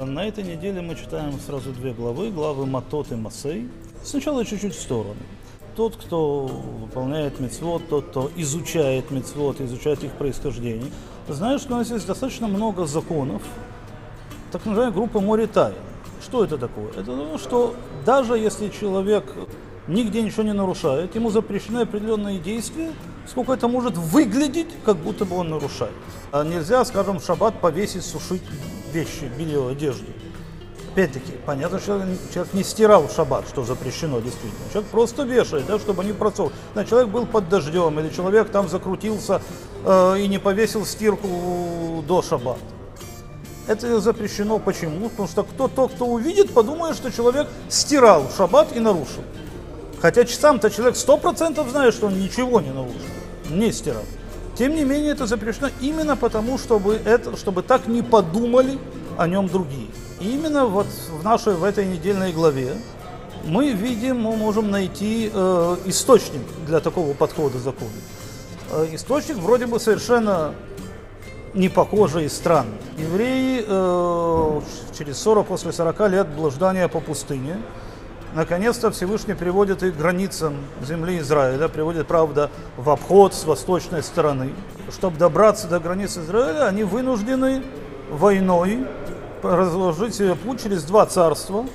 На этой неделе мы читаем сразу две главы, главы Матот и Масей. Сначала чуть-чуть в сторону. Тот, кто выполняет мецвод, тот, кто изучает мецвод, изучает их происхождение, знает, что у нас есть достаточно много законов, так называемая группа Моритай. Что это такое? Это то, что даже если человек нигде ничего не нарушает, ему запрещены определенные действия, сколько это может выглядеть, как будто бы он нарушает. А нельзя, скажем, в шаббат повесить, сушить вещи, белье, одежду. Опять-таки, понятно, что человек не стирал в шаббат, что запрещено действительно. Человек просто вешает, да, чтобы не просох. Да, человек был под дождем, или человек там закрутился э, и не повесил стирку до шаббата. Это запрещено почему? Потому что кто, тот, кто увидит, подумает, что человек стирал шаббат и нарушил. Хотя сам-то человек сто процентов знает, что он ничего не нарушил, не стирал. Тем не менее, это запрещено именно потому, чтобы, это, чтобы так не подумали о нем другие. И именно вот в нашей, в этой недельной главе мы видим, мы можем найти э, источник для такого подхода к закону. Э, источник вроде бы совершенно не похожий и странный. Евреи э, через 40, после 40 лет блуждания по пустыне, наконец-то Всевышний приводит их к границам земли Израиля, приводит, правда, в обход с восточной стороны. Чтобы добраться до границы Израиля, они вынуждены войной разложить себе путь через два царства,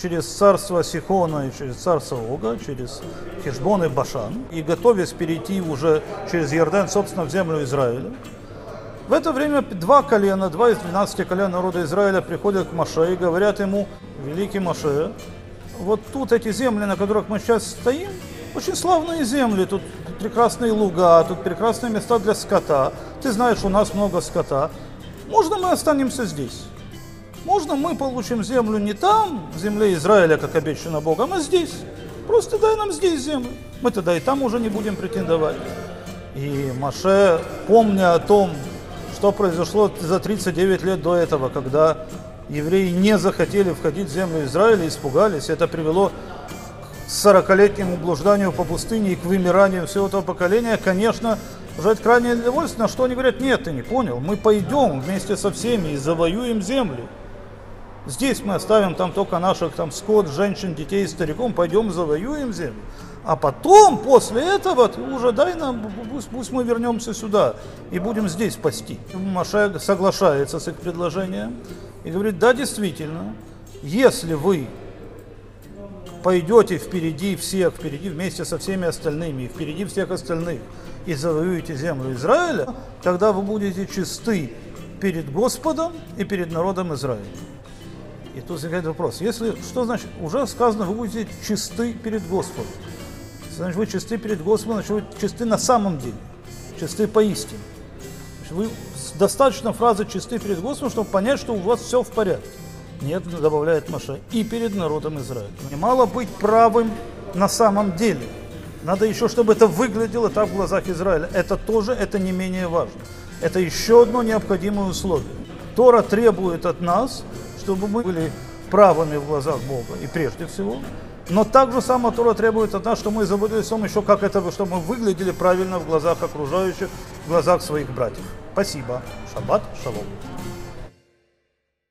через царство Сихона и через царство Ога, через Хешбон и Башан, и готовясь перейти уже через Иордан, собственно, в землю Израиля. В это время два колена, два из 12 колен народа Израиля приходят к Маше и говорят ему, великий Маше, вот тут эти земли, на которых мы сейчас стоим, очень славные земли, тут прекрасные луга, тут прекрасные места для скота. Ты знаешь, у нас много скота. Можно мы останемся здесь? Можно мы получим землю не там, в земле Израиля, как обещано Богом, а здесь. Просто дай нам здесь землю. Мы тогда и там уже не будем претендовать. И Маше, помня о том, что произошло за 39 лет до этого, когда евреи не захотели входить в землю Израиля, испугались, это привело к 40-летнему блужданию по пустыне и к вымиранию всего этого поколения, конечно, жать крайне недовольственно, что они говорят, нет, ты не понял, мы пойдем вместе со всеми и завоюем землю. Здесь мы оставим там только наших там скот, женщин, детей, стариком, пойдем завоюем землю. А потом, после этого, ты уже дай нам, пусть, пусть мы вернемся сюда и будем здесь пасти. Маша соглашается с их предложением и говорит, да, действительно, если вы пойдете впереди всех, впереди вместе со всеми остальными, впереди всех остальных, и завоюете землю Израиля, тогда вы будете чисты перед Господом и перед народом Израиля. И тут возникает вопрос, если, что значит, уже сказано, вы будете чисты перед Господом. Значит, вы чисты перед Господом, значит, вы чисты на самом деле, чисты поистине. Значит, вы достаточно фразы чисты перед Господом, чтобы понять, что у вас все в порядке. Нет, добавляет Маша, и перед народом Израиля. Не мало быть правым на самом деле. Надо еще, чтобы это выглядело так в глазах Израиля. Это тоже, это не менее важно. Это еще одно необходимое условие. Тора требует от нас, чтобы мы были правыми в глазах Бога, и прежде всего. Но также сама Тора требует от нас, что мы заботились о том еще, как это, чтобы мы выглядели правильно в глазах окружающих, в глазах своих братьев. Спасибо. Шаббат шалом.